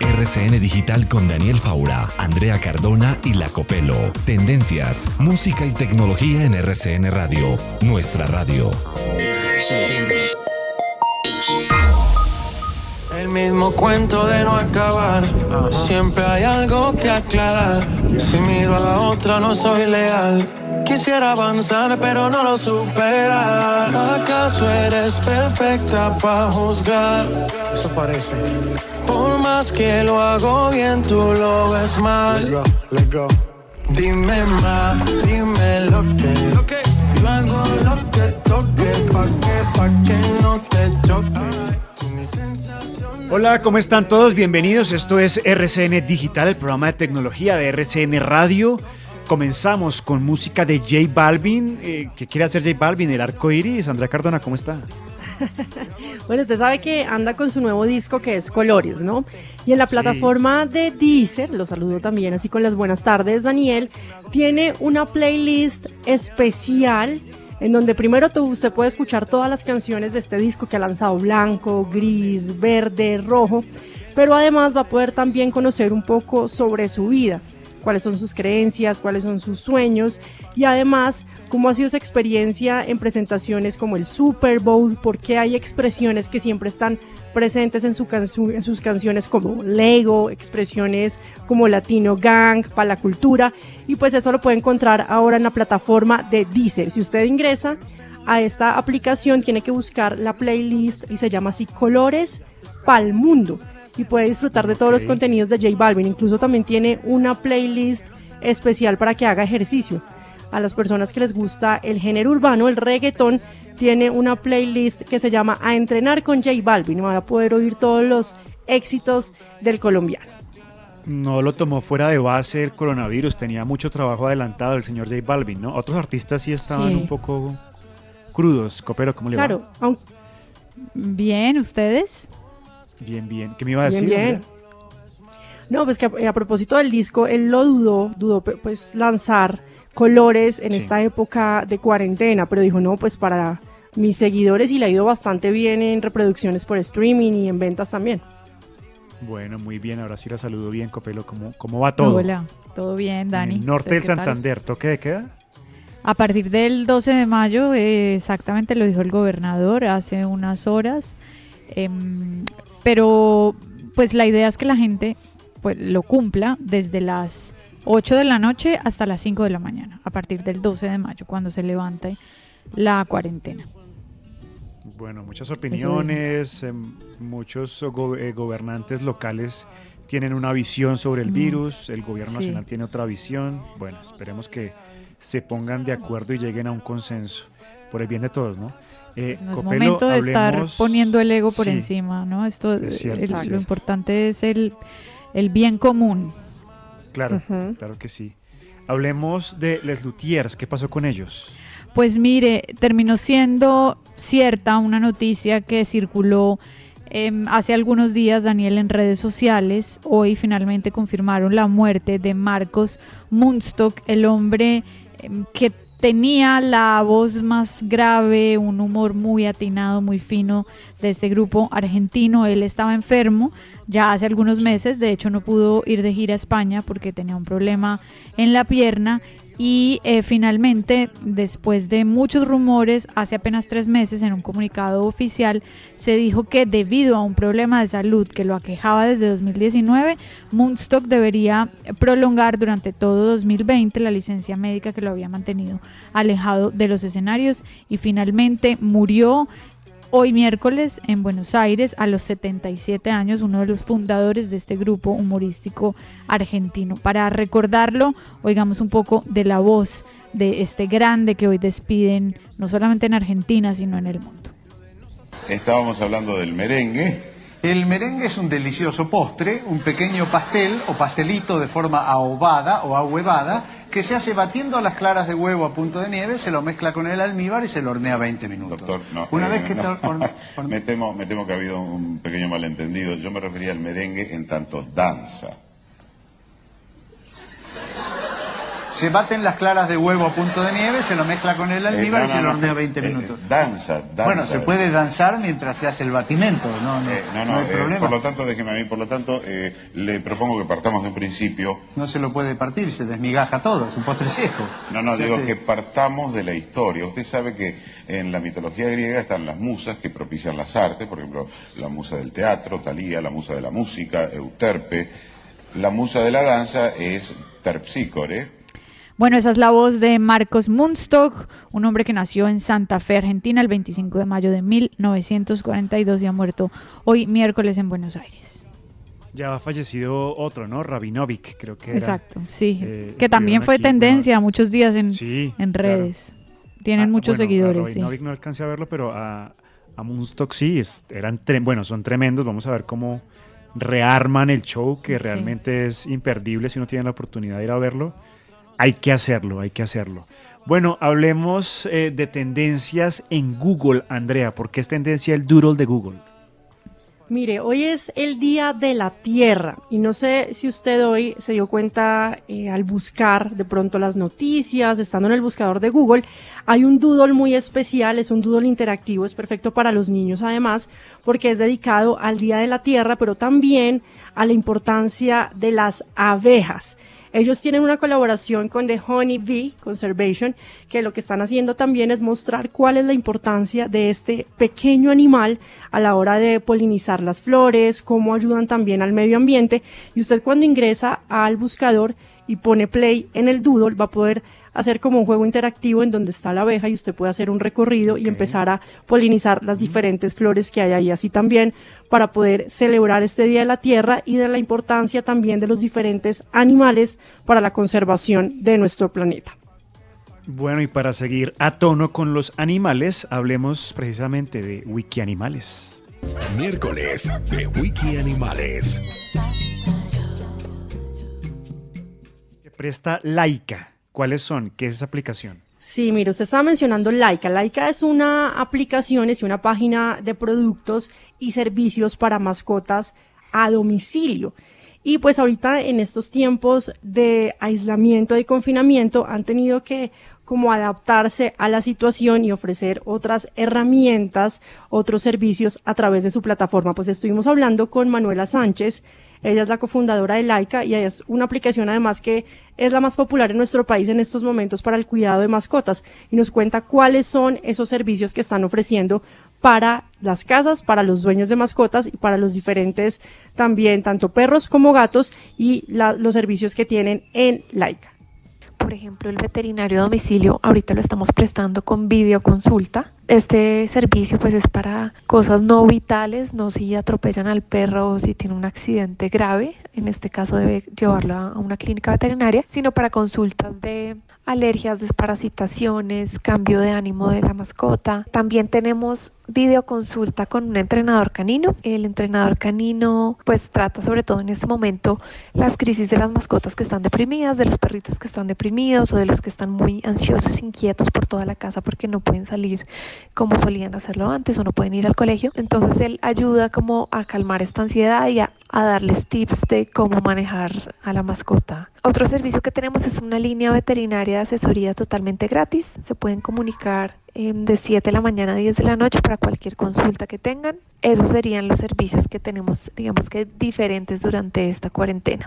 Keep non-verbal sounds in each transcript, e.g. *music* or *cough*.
RCN Digital con Daniel Faura, Andrea Cardona y La Copelo. Tendencias, música y tecnología en RCN Radio, nuestra radio. El mismo cuento de no acabar. Siempre hay algo que aclarar. Si miro a la otra, no soy leal. Quisiera avanzar, pero no lo supera. ¿Acaso eres perfecta para juzgar? Eso parece. Por más que lo hago bien, tú lo ves mal. Let go, let go. Dime más, dime lo que. Yo hago lo que Hola, ¿cómo están todos? Bienvenidos. Esto es RCN Digital, el programa de tecnología de RCN Radio. Comenzamos con música de J Balvin. Eh, ¿Qué quiere hacer J Balvin? El arco iris. Andrea Cardona, ¿cómo está? *laughs* bueno, usted sabe que anda con su nuevo disco que es Colores, ¿no? Y en la plataforma de Deezer, lo saludo también así con las buenas tardes, Daniel, tiene una playlist especial en donde primero usted puede escuchar todas las canciones de este disco que ha lanzado blanco, gris, verde, rojo, pero además va a poder también conocer un poco sobre su vida, cuáles son sus creencias, cuáles son sus sueños y además cómo ha sido esa experiencia en presentaciones como el Super Bowl, porque hay expresiones que siempre están presentes en, su en sus canciones como Lego, expresiones como Latino Gang, para la cultura, y pues eso lo puede encontrar ahora en la plataforma de Deezer. Si usted ingresa a esta aplicación, tiene que buscar la playlist y se llama así Colores Pal Mundo y puede disfrutar de todos los contenidos de J Balvin. Incluso también tiene una playlist especial para que haga ejercicio. A las personas que les gusta el género urbano, el reggaetón, tiene una playlist que se llama A Entrenar con J Balvin. Van a poder oír todos los éxitos del colombiano. No lo tomó fuera de base el coronavirus, tenía mucho trabajo adelantado el señor J Balvin, ¿no? Otros artistas sí estaban un poco crudos. Copero, ¿cómo le va? Claro, bien, ¿ustedes? Bien, bien. ¿Qué me iba a decir? Bien, No, pues que a, propósito del disco, él lo dudó, dudó pues lanzar colores en esta época de cuarentena, pero dijo, no, pues para mis seguidores y le ha ido bastante bien en reproducciones por streaming y en ventas también. Bueno, muy bien, ahora sí la saludo bien, Copelo. ¿Cómo, cómo va todo? Hola, todo bien, Dani. norte del Santander, ¿toque de queda? A partir del 12 de mayo, eh, exactamente lo dijo el gobernador hace unas horas, em, pero pues la idea es que la gente pues, lo cumpla desde las 8 de la noche hasta las 5 de la mañana, a partir del 12 de mayo, cuando se levante la cuarentena. Bueno, muchas opiniones, em, muchos eh, gobernantes locales tienen una visión sobre el virus, el gobierno nacional tiene otra visión. Bueno, esperemos que se pongan de acuerdo y lleguen a un consenso por el bien de todos, ¿no? Eh, no es momento de estar poniendo el ego por encima, ¿no? Esto, lo importante es el, el bien común. Claro, claro que sí. Hablemos de Les Luthiers, ¿qué pasó con ellos? Pues mire, terminó siendo cierta una noticia que circuló em, hace algunos días, Daniel, en redes sociales. Hoy finalmente confirmaron la muerte de Marcos Munstock, el hombre em, que tenía la voz más grave, un humor muy atinado, muy fino de este grupo argentino. Él estaba enfermo ya hace algunos meses, de hecho no pudo ir de gira a España porque tenía un problema en la pierna y eh, finalmente, después de muchos rumores, hace apenas tres meses en un comunicado oficial se dijo que debido a un problema de salud que lo aquejaba desde 2019, Moonstock debería prolongar durante todo 2020 la licencia médica que lo había mantenido alejado de los escenarios. Y finalmente murió hoy miércoles en Buenos Aires a los 77 años, uno de los fundadores de este grupo humorístico argentino. Para recordarlo, oigamos un poco de la voz de este grande que hoy despiden no solamente en Argentina, sino en el mundo. Estábamos hablando del merengue. El merengue es un delicioso postre, un pequeño pastel o pastelito de forma ahobada o ahuevada que se hace batiendo las claras de huevo a punto de nieve, se lo mezcla con el almíbar y se lo hornea 20 minutos. Doctor, no. Una eh, vez que no. te *laughs* me, temo, me temo que ha habido un pequeño malentendido. Yo me refería al merengue en tanto danza. Se baten las claras de huevo a punto de nieve, se lo mezcla con el almíbar Eh, no, y se no, lo hornea 20 Eh, minutos. danza, danza. Bueno, se puede danzar mientras se hace el batimento, no, no, Eh, no, no hay eh, problema. por lo tanto, déjeme a mí, por lo tanto, eh, le propongo que partamos de un principio. No se lo puede partir, se desmigaja todo, es un postre seco. No, no, Se digo hace- que partamos de la historia. Usted sabe que en la mitología griega están las musas que propician las artes, por ejemplo, la musa del teatro, Talía, la musa de la música, Euterpe. La musa de la danza es Terpsícore. Bueno, esa es la voz de Marcos Munstock, un hombre que nació en Santa Fe, Argentina, el 25 de mayo de 1942 y ha muerto hoy miércoles en Buenos Aires. Ya ha fallecido otro, ¿no? Rabinovic, creo que era. Exacto, sí, Eh, que también fue aquí, tendencia muchos días en, Sí, en claro. redes. Tienen Ah, muchos bueno, a seguidores, sí. Rabinovic no alcancé a verlo, pero a, a Moonstock sí, es- eran bueno, son tremendos. Vamos a ver cómo rearman el show, que Sí. realmente es imperdible si uno tiene la oportunidad de ir a verlo. Hay que hacerlo, hay que hacerlo. Bueno, hablemos eh, de tendencias en Google, Andrea. ¿Por qué es tendencia el doodle de Google? Mire, hoy es el Día de la Tierra y no sé si usted hoy se dio cuenta eh, al buscar de pronto las noticias, estando en el buscador de Google, hay un doodle muy especial, es un doodle interactivo, es perfecto para los niños además, porque es dedicado al Día de la Tierra, pero también a la importancia de las abejas. Ellos tienen una colaboración con The Honey Bee Conservation, que lo que están haciendo también es mostrar cuál es la importancia de este pequeño animal a la hora de polinizar las flores, cómo ayudan también al medio ambiente. Y usted cuando ingresa al buscador y pone play en el doodle va a poder hacer como un juego interactivo en donde está la abeja y usted puede hacer un recorrido y empezar a polinizar las diferentes flores que hay ahí. Así también para poder celebrar este Día de la Tierra y de la importancia también de los diferentes animales para la conservación de nuestro planeta. Bueno, y para seguir a tono con los animales, hablemos precisamente de Wikianimales. Miércoles de Wiki Animales. Que presta Laika. ¿Cuáles son? ¿Qué es esa aplicación? Sí, mire, usted estaba mencionando Laika. Laika es una aplicación, es una página de productos y servicios para mascotas a domicilio. Y pues ahorita en estos tiempos de aislamiento y confinamiento han tenido que como adaptarse a la situación y ofrecer otras herramientas, otros servicios a través de su plataforma. Pues estuvimos hablando con Manuela Sánchez, ella es la cofundadora de Laika y es una aplicación además que es la más popular en nuestro país en estos momentos para el cuidado de mascotas y nos cuenta cuáles son esos servicios que están ofreciendo para las casas, para los dueños de mascotas y para los diferentes también, tanto perros como gatos y los servicios que tienen en Laika. Por ejemplo, el veterinario a domicilio, ahorita lo estamos prestando con videoconsulta. Este servicio pues es para cosas no vitales, no si atropellan al perro o si tiene un accidente grave, en este caso debe llevarlo a una clínica veterinaria, sino para consultas de alergias, desparasitaciones, cambio de ánimo de la mascota. También tenemos videoconsulta con un entrenador canino. El entrenador canino pues trata sobre todo en este momento las crisis de las mascotas que están deprimidas, de los perritos que están deprimidos o de los que están muy ansiosos, inquietos por toda la casa porque no pueden salir como solían hacerlo antes o no pueden ir al colegio. Entonces él ayuda como a calmar esta ansiedad y a, darles tips de cómo manejar a la mascota. Otro servicio que tenemos es una línea veterinaria de asesoría totalmente gratis. Se pueden comunicar eh, de 7 de la mañana a 10 de la noche para cualquier consulta que tengan. Esos serían los servicios que tenemos, digamos que diferentes durante esta cuarentena.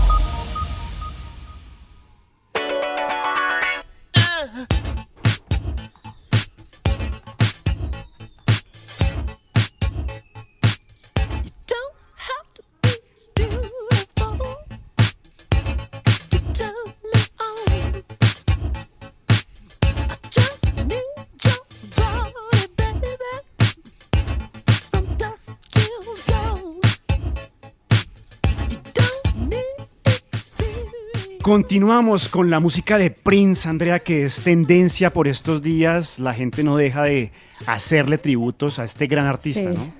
Continuamos con la música de Prince, Andrea, que es tendencia por estos días. La gente no deja de hacerle tributos a este gran artista, ¿no?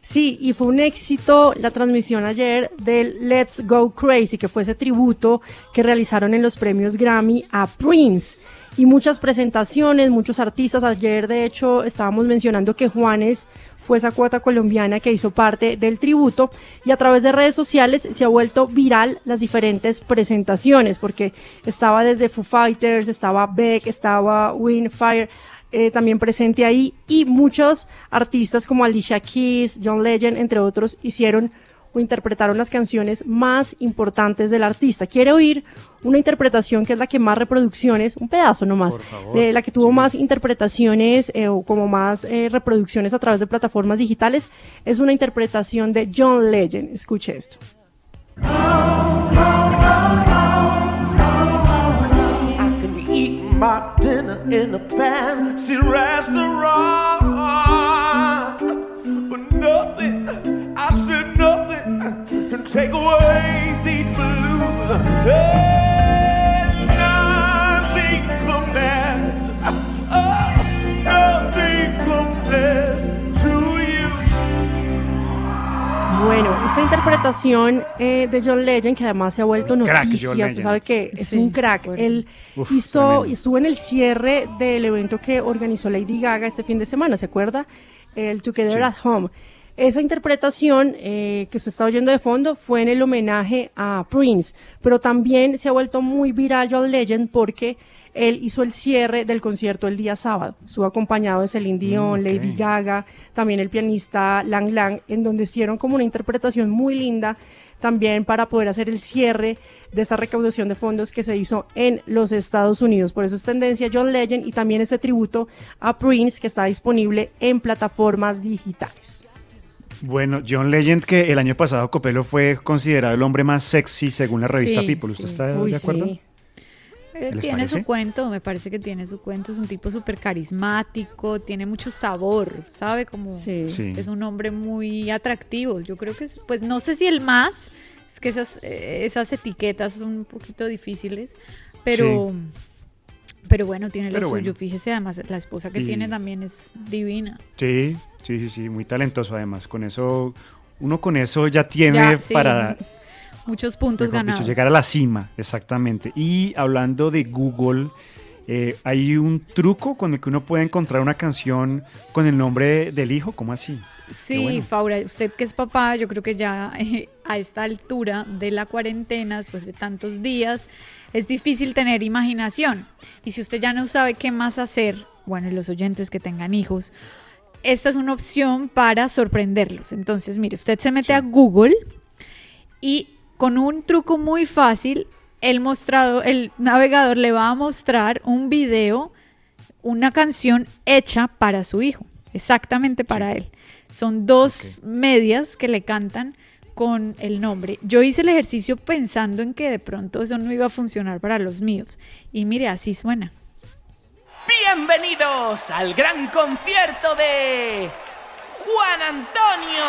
Sí, y fue un éxito la transmisión ayer del Let's Go Crazy, que fue ese tributo que realizaron en los premios Grammy a Prince. Y muchas presentaciones, muchos artistas. Ayer, de hecho, estábamos mencionando que Juanes fue esa cuota colombiana que hizo parte del tributo y a través de redes sociales se ha vuelto viral las diferentes presentaciones porque estaba desde Foo Fighters, estaba Beck, estaba Windfire, eh, también presente ahí y muchos artistas como Alicia Keys, John Legend, entre otros, hicieron o interpretaron las canciones más importantes del artista. Quiere oír una interpretación que es la que más reproducciones, un pedazo nomás, de la que tuvo más interpretaciones eh, o como más eh, reproducciones a través de plataformas digitales, es una interpretación de John Legend. Escuche esto. Nothing take away these blues. Hey, nothing compares. Oh, nothing compares to you. Bueno, esta interpretación eh, de John Legend, que además se ha vuelto noticia, usted sabe que es un crack. Él Uf, hizo, estuvo en el cierre del evento que organizó Lady Gaga este fin de semana, ¿se acuerda? El Together at Home. Esa interpretación eh, que usted está oyendo de fondo fue en el homenaje a Prince, pero también se ha vuelto muy viral John Legend porque él hizo el cierre del concierto el día sábado. Estuvo acompañado de Celine Dion, mm, Lady Gaga, también el pianista Lang Lang, en donde hicieron como una interpretación muy linda también para poder hacer el cierre de esta recaudación de fondos que se hizo en los Estados Unidos. Por eso es tendencia John Legend y también este tributo a Prince que está disponible en plataformas digitales. Bueno, John Legend, que el año pasado Copelo fue considerado el hombre más sexy según la revista People. ¿Usted está de acuerdo? Sí. Eh, tiene su cuento, me parece que tiene su cuento, es un tipo súper carismático, tiene mucho sabor, ¿sabe? Como es un hombre muy atractivo. Yo creo que es, pues no sé si el más, es que esas, eh, esas etiquetas son un poquito difíciles, pero, pero bueno, tiene lo suyo. Fíjese, además, la esposa que tiene también es divina. Sí, Sí, sí, sí, muy talentoso además. Con eso, uno con eso ya tiene para... *laughs* Muchos puntos ganados. llegar a la cima, exactamente. Y hablando de Google, eh, hay un truco con el que uno puede encontrar una canción con el nombre del hijo, ¿cómo así? Sí, Faura, usted que es papá, yo creo que ya eh, a esta altura de la cuarentena, después de tantos días, es difícil tener imaginación. Y si usted ya no sabe qué más hacer, bueno, y los oyentes que tengan hijos, esta es una opción para sorprenderlos. Entonces, mire, usted se mete a Google y con un truco muy fácil, el mostrado, el navegador le va a mostrar un video, una canción hecha para su hijo, exactamente para él. Son dos medias que le cantan con el nombre. Yo hice el ejercicio pensando en que de pronto eso no iba a funcionar para los míos. Y mire, así suena. Bienvenidos al gran concierto de Juan Antonio,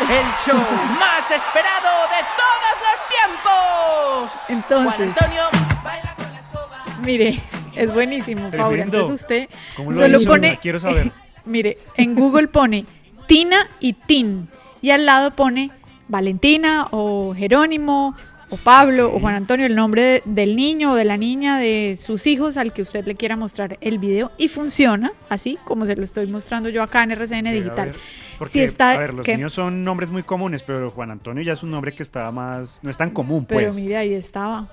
el show *laughs* más esperado de todos los tiempos. Entonces, Juan Antonio baila con la escoba. Mire, es buenísimo, Paula. Entonces usted solo pone. Quiero saber. Mire, en Google pone Tina y Tin y al lado pone Valentina o Jerónimo o Pablo o Juan Antonio, el nombre del niño o de la niña de sus hijos al que usted le quiera mostrar el video y funciona así como se lo estoy mostrando yo acá en RCN Digital. porque, a ver, los niños son nombres muy comunes, pero Juan Antonio ya es un nombre que estaba más, no es tan común, pues. Pero mire, ahí estaba.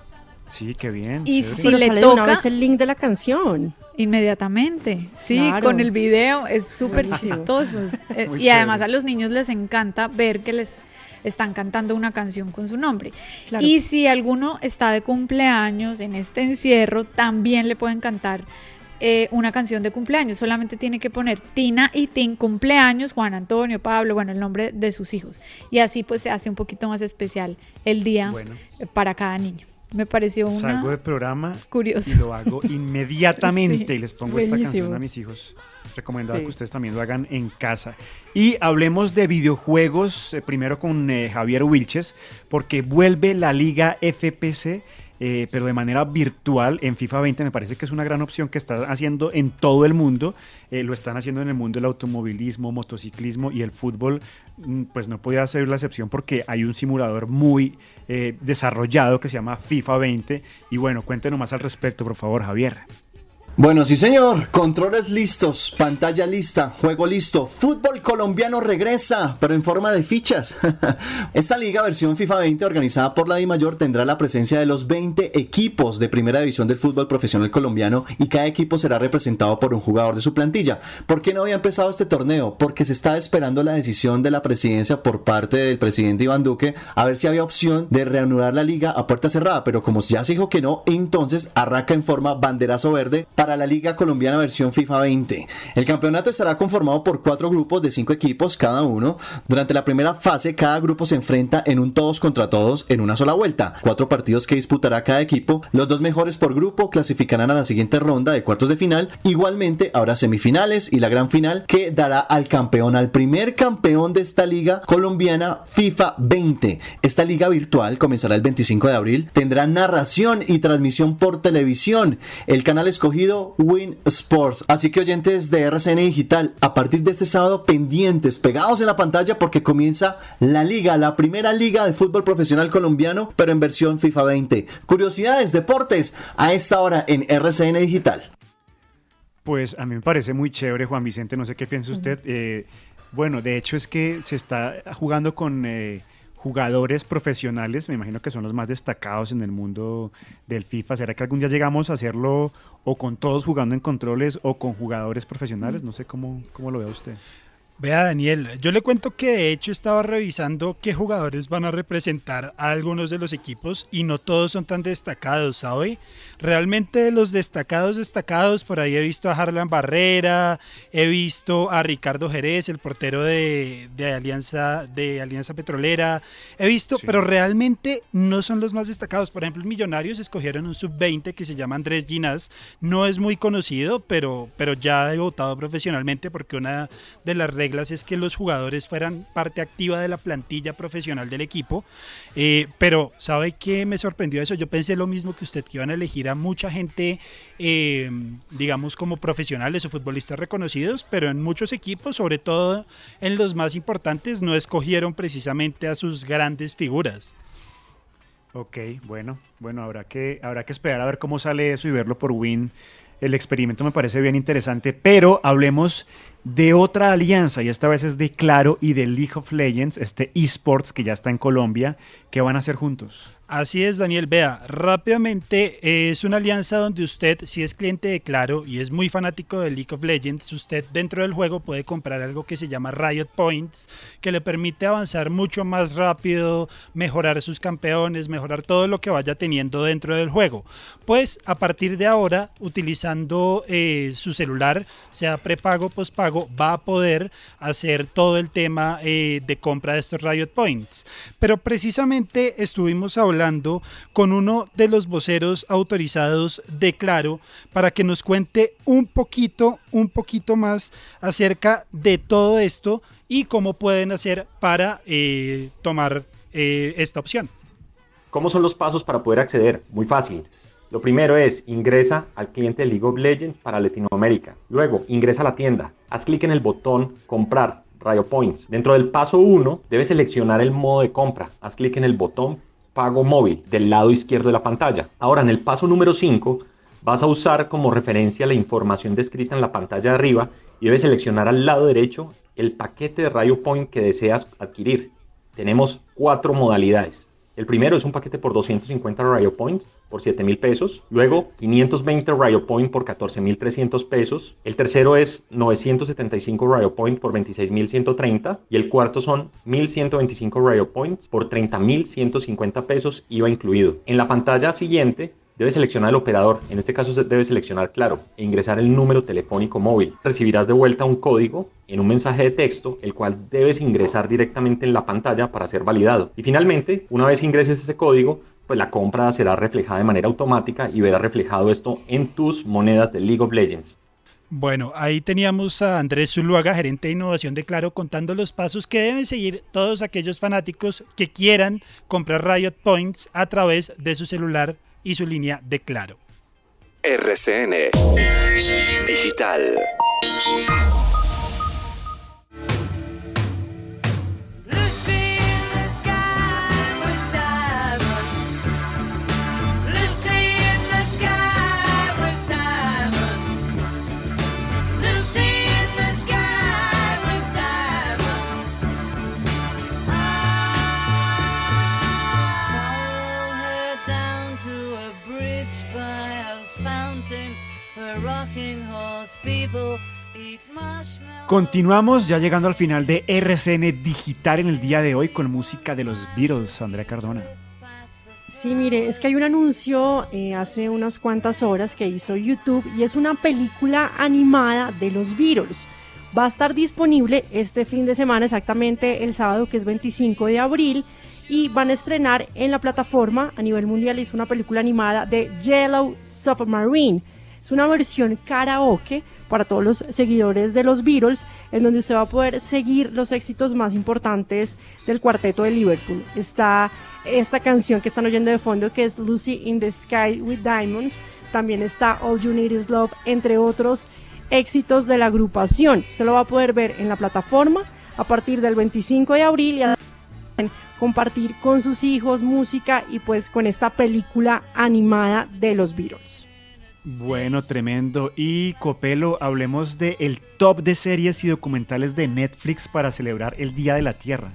Sí, qué bien. Y si le toca el link de la canción. Inmediatamente, sí, con el video es súper chistoso. *laughs* Eh, y además a los niños les encanta ver que les están cantando una canción con su nombre. Y si alguno está de cumpleaños en este encierro, también le pueden cantar eh, una canción de cumpleaños. Solamente tiene que poner Tina y Tin cumpleaños, Juan Antonio, Pablo, bueno, el nombre de sus hijos. Y así pues se hace un poquito más especial el día para cada niño. Me pareció una... Salgo del programa curioso. y lo hago *laughs* inmediatamente y les pongo esta canción a mis hijos. Recomendado que ustedes también lo hagan en casa. Y hablemos de videojuegos, eh, primero con eh, Javier Wilches, porque vuelve la Liga FPC eh, pero de manera virtual en FIFA 20 me parece que es una gran opción que está haciendo en todo el mundo. Eh, lo están haciendo en el mundo del automovilismo, motociclismo y el fútbol, mm, pues no podía ser la excepción porque hay un simulador muy eh, desarrollado que se llama FIFA 20. Y bueno, cuéntenos más al respecto, por favor, Javier. Bueno, sí señor, controles listos, pantalla lista, juego listo, fútbol colombiano regresa, pero en forma de fichas. *laughs* Esta liga versión FIFA 20 organizada por la DIMAYOR tendrá la presencia de los 20 equipos de primera división del fútbol profesional colombiano y cada equipo será representado por un jugador de su plantilla. ¿Por qué no había empezado este torneo? Porque se está esperando la decisión de la presidencia por parte del presidente Iván Duque a ver si había opción de reanudar la liga a puerta cerrada, pero como ya se dijo que no, entonces arranca en forma banderazo verde para la Liga Colombiana versión FIFA 20. El campeonato estará conformado por cuatro grupos de cinco equipos cada uno. Durante la primera fase, cada grupo se enfrenta en un todos contra todos en una sola vuelta. Cuatro partidos que disputará cada equipo. Los dos mejores por grupo clasificarán a la siguiente ronda de cuartos de final. Igualmente habrá semifinales y la gran final que dará al campeón, al primer campeón de esta liga colombiana FIFA 20. Esta liga virtual comenzará el 25 de abril. Tendrá narración y transmisión por televisión. El canal escogido Win Sports. Así que oyentes de RCN Digital, a partir de este sábado pendientes, pegados en la pantalla porque comienza la liga, la primera liga de fútbol profesional colombiano, pero en versión FIFA 20. Curiosidades, deportes, a esta hora en RCN Digital. Pues a mí me parece muy chévere, Juan Vicente, no sé qué piensa usted. Eh, bueno, de hecho es que se está jugando con... Eh, jugadores profesionales, me imagino que son los más destacados en el mundo del FIFA. ¿Será que algún día llegamos a hacerlo o con todos jugando en controles o con jugadores profesionales? No sé cómo, cómo lo ve usted. Vea Daniel, yo le cuento que de hecho estaba revisando qué jugadores van a representar a algunos de los equipos y no todos son tan destacados, ¿sabe? Realmente los destacados destacados, por ahí he visto a Harlan Barrera, he visto a Ricardo Jerez, el portero de, Alianza, de Alianza Petrolera, he visto, pero realmente no son los más destacados. Por ejemplo, Millonarios escogieron un sub-20 que se llama Andrés Ginás, no es muy conocido, pero, pero ya ha debutado profesionalmente porque una de las es que los jugadores fueran parte activa de la plantilla profesional del equipo. Eh, pero, ¿sabe qué me sorprendió eso? Yo pensé lo mismo que usted, que iban a elegir a mucha gente, eh, digamos, como profesionales o futbolistas reconocidos, pero en muchos equipos, sobre todo en los más importantes, no escogieron precisamente a sus grandes figuras. Ok, bueno, bueno, habrá que, habrá que esperar a ver cómo sale eso y verlo por Win. El experimento me parece bien interesante, pero hablemos de otra alianza, y esta vez es de Claro y de League of Legends, este esports que ya está en Colombia, que van a hacer juntos. Así es, Daniel. Vea, rápidamente es una alianza donde usted, si es cliente de Claro y es muy fanático de League of Legends, usted dentro del juego puede comprar algo que se llama Riot Points, que le permite avanzar mucho más rápido, mejorar sus campeones, mejorar todo lo que vaya teniendo dentro del juego. Pues a partir de ahora, utilizando eh, su celular, sea prepago, pospago, va a poder hacer todo el tema eh, de compra de estos Riot Points. Pero precisamente estuvimos hablando con uno de los voceros autorizados de Claro para que nos cuente un poquito, un poquito más acerca de todo esto y cómo pueden hacer para eh, tomar eh, esta opción. ¿Cómo son los pasos para poder acceder? Muy fácil. Lo primero es ingresa al cliente League of Legends para Latinoamérica. Luego ingresa a la tienda. Haz clic en el botón comprar Rayo Points. Dentro del paso 1 debes seleccionar el modo de compra. Haz clic en el botón pago móvil del lado izquierdo de la pantalla. Ahora en el paso número 5 vas a usar como referencia la información descrita en la pantalla de arriba y debes seleccionar al lado derecho el paquete de Radio Point que deseas adquirir. Tenemos cuatro modalidades. El primero es un paquete por 250 Rayo Points por 7 mil pesos. Luego 520 Rayo Point por 14 mil 300 pesos. El tercero es 975 Rayo Point por 26 mil 130. Y el cuarto son 1125 Rayo Points por 30 mil 150 pesos, IVA incluido. En la pantalla siguiente Debes seleccionar el operador, en este caso debes seleccionar Claro, e ingresar el número telefónico móvil. Recibirás de vuelta un código en un mensaje de texto, el cual debes ingresar directamente en la pantalla para ser validado. Y finalmente, una vez ingreses ese código, pues la compra será reflejada de manera automática y verá reflejado esto en tus monedas de League of Legends. Bueno, ahí teníamos a Andrés Zuluaga, gerente de innovación de Claro, contando los pasos que deben seguir todos aquellos fanáticos que quieran comprar Riot Points a través de su celular y su línea de Claro. RCN Digital. Continuamos ya llegando al final de RCN Digital en el día de hoy con música de los Beatles, Andrea Cardona. Sí, mire, es que hay un anuncio eh, hace unas cuantas horas que hizo YouTube y es una película animada de los Beatles. Va a estar disponible este fin de semana, exactamente el sábado que es 25 de abril, y van a estrenar en la plataforma a nivel mundial. Es una película animada de Yellow Submarine. Es una versión karaoke para todos los seguidores de los Beatles, en donde usted va a poder seguir los éxitos más importantes del cuarteto de Liverpool. Está esta canción que están oyendo de fondo, que es Lucy in the Sky with Diamonds. También está All You Need Is Love, entre otros éxitos de la agrupación. Se lo va a poder ver en la plataforma a partir del 25 de abril y compartir con sus hijos música y pues con esta película animada de los Beatles. Bueno, tremendo. Y Copelo, hablemos de el top de series y documentales de Netflix para celebrar el Día de la Tierra.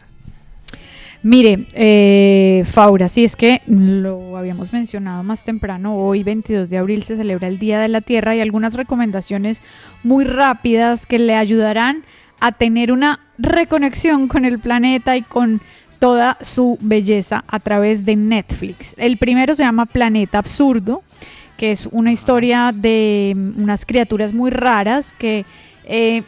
Mire, eh, Faura, si es que lo habíamos mencionado más temprano, hoy 22 de abril se celebra el Día de la Tierra y algunas recomendaciones muy rápidas que le ayudarán a tener una reconexión con el planeta y con toda su belleza a través de Netflix. El primero se llama Planeta Absurdo que es una historia de unas criaturas muy raras que eh,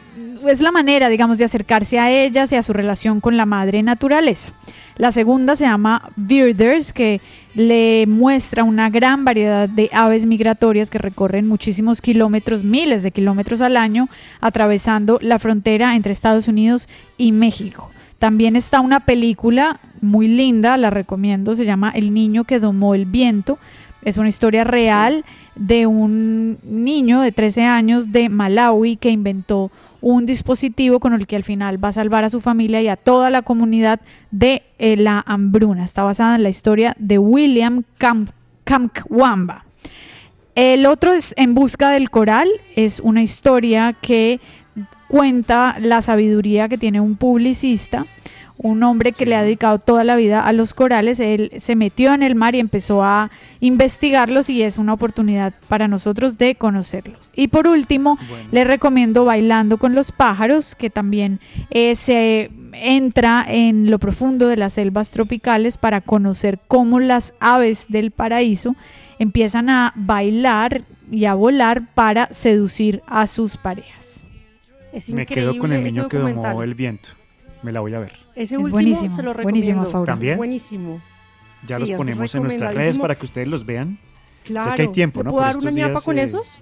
es la manera, digamos, de acercarse a ellas y a su relación con la madre naturaleza. La segunda se llama Birders, que le muestra una gran variedad de aves migratorias que recorren muchísimos kilómetros, miles de kilómetros al año, atravesando la frontera entre Estados Unidos y México. También está una película muy linda, la recomiendo, se llama El niño que domó el viento es una historia real de un niño de 13 años de Malawi que inventó un dispositivo con el que al final va a salvar a su familia y a toda la comunidad de eh, la hambruna. Está basada en la historia de William Kamkwamba. El otro es En Busca del Coral, es una historia que cuenta la sabiduría que tiene un publicista un hombre que le ha dedicado toda la vida a los corales. Él se metió en el mar y empezó a investigarlos y es una oportunidad para nosotros de conocerlos. Y por último, le recomiendo Bailando con los pájaros, que también eh, se entra en lo profundo de las selvas tropicales para conocer cómo las aves del paraíso empiezan a bailar y a volar para seducir a sus parejas. Me quedo con el niño que domó el viento. Me la voy a ver. Ese es buenísimo, se lo buenísimo, ¿También? Buenísimo. Ya los ponemos en nuestras redes para que ustedes los vean. Claro. Ya que hay tiempo, ¿no? ¿Puedo dar una ñapa con esos?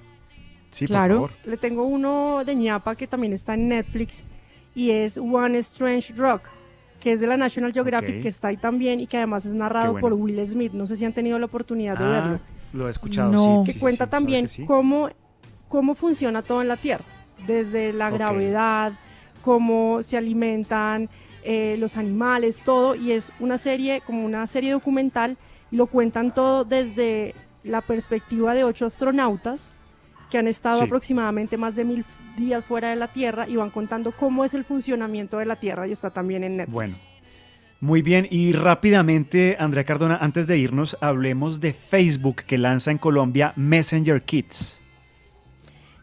Sí, claro. Por favor. Le tengo uno de ñapa que también está en Netflix y es One Strange Rock, que es de la National Geographic, que está ahí también y que además es narrado por Will Smith. No sé si han tenido la oportunidad de ah, verlo. Lo he escuchado, sí. Que cuenta también cómo, cómo funciona todo en la Tierra, desde la gravedad, cómo se alimentan eh, los animales, todo, y es una serie, como una serie documental, lo cuentan todo desde la perspectiva de ocho astronautas que han estado aproximadamente más de mil días fuera de la Tierra y van contando cómo es el funcionamiento de la Tierra y está también en Netflix. Bueno, Muy bien, y rápidamente, Andrea Cardona, antes de irnos, hablemos de Facebook que lanza en Colombia Messenger Kids.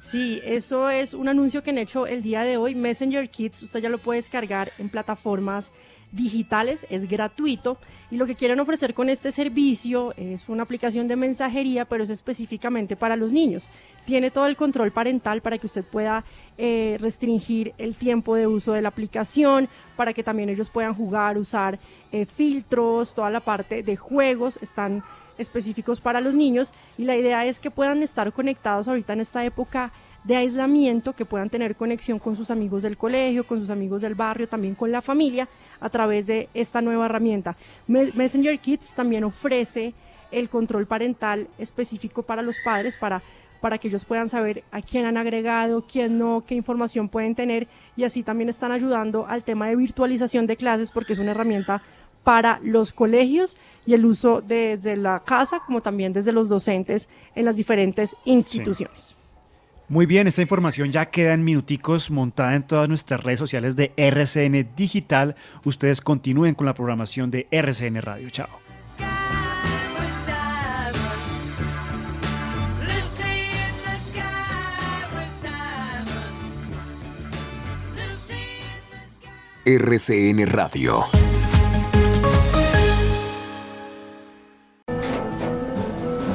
Sí, eso es un anuncio que han hecho el día de hoy. Messenger Kids, usted ya lo puede descargar en plataformas digitales, es gratuito y lo que quieren ofrecer con este servicio es una aplicación de mensajería, pero es específicamente para los niños. Tiene todo el control parental para que usted pueda eh, restringir el tiempo de uso de la aplicación, para que también ellos puedan jugar, usar eh, filtros, toda la parte de juegos están específicos para los niños y la idea es que puedan estar conectados ahorita en esta época de aislamiento, que puedan tener conexión con sus amigos del colegio, con sus amigos del barrio, también con la familia a través de esta nueva herramienta. Messenger Kids también ofrece el control parental específico para los padres para para que ellos puedan saber a quién han agregado, quién no, qué información pueden tener y así también están ayudando al tema de virtualización de clases porque es una herramienta para los colegios y el uso desde la casa como también desde los docentes en las diferentes instituciones. Muy bien, esta información ya queda en minuticos montada en todas nuestras redes sociales de RCN Digital. Ustedes continúen con la programación de RCN Radio. Chao. RCN Radio.